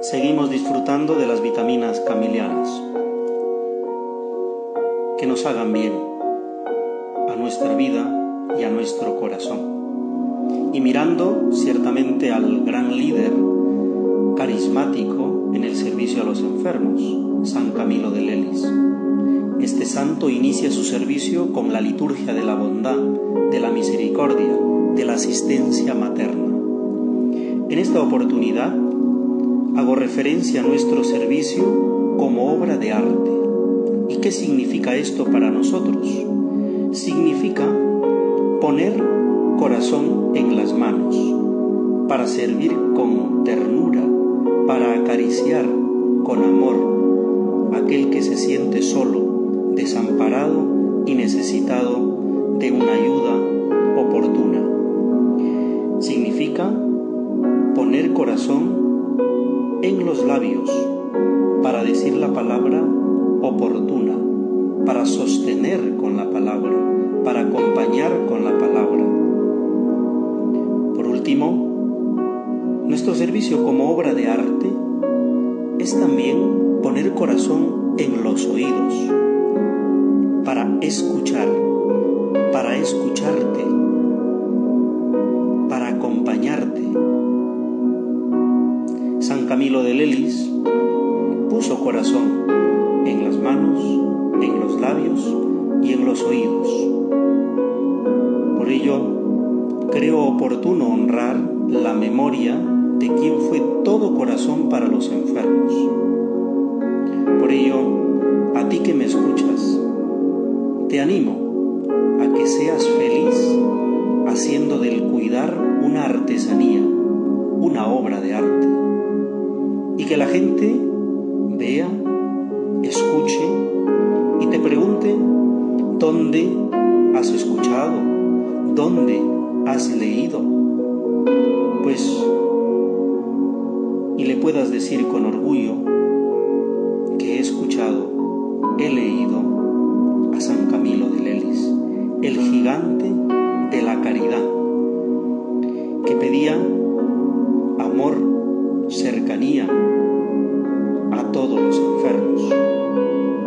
seguimos disfrutando de las vitaminas camilianas que nos hagan bien a nuestra vida y a nuestro corazón. Y mirando ciertamente al gran líder carismático en el servicio a los enfermos, San Camilo de Lelis. Este santo inicia su servicio con la liturgia de la bondad, de la misericordia, de la asistencia materna. En esta oportunidad hago referencia a nuestro servicio como obra de arte. ¿Y qué significa esto para nosotros? Significa poner corazón en las manos para servir con ternura, para acariciar con amor aquel que se siente solo, desamparado y necesitado de una ayuda oportuna. Significa poner corazón en los labios para decir la palabra oportuna, para sostener con la palabra, para acompañar con la palabra. Por último, nuestro servicio como obra de arte es también poner corazón en los oídos, para escuchar, para escucharte, Camilo de Lelis puso corazón en las manos, en los labios y en los oídos. Por ello, creo oportuno honrar la memoria de quien fue todo corazón para los enfermos. Por ello, a ti que me escuchas, te animo a que seas feliz que la gente vea, escuche y te pregunte dónde has escuchado, dónde has leído. Pues, y le puedas decir con orgullo que he escuchado, he leído a San Camilo de Lelis, el gigante de la caridad, que pedía amor, cercanía,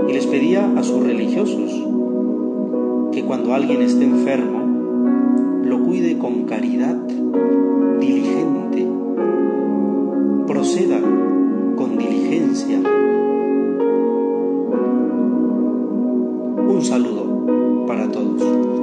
Y les pedía a sus religiosos que cuando alguien esté enfermo, lo cuide con caridad diligente, proceda con diligencia. Un saludo para todos.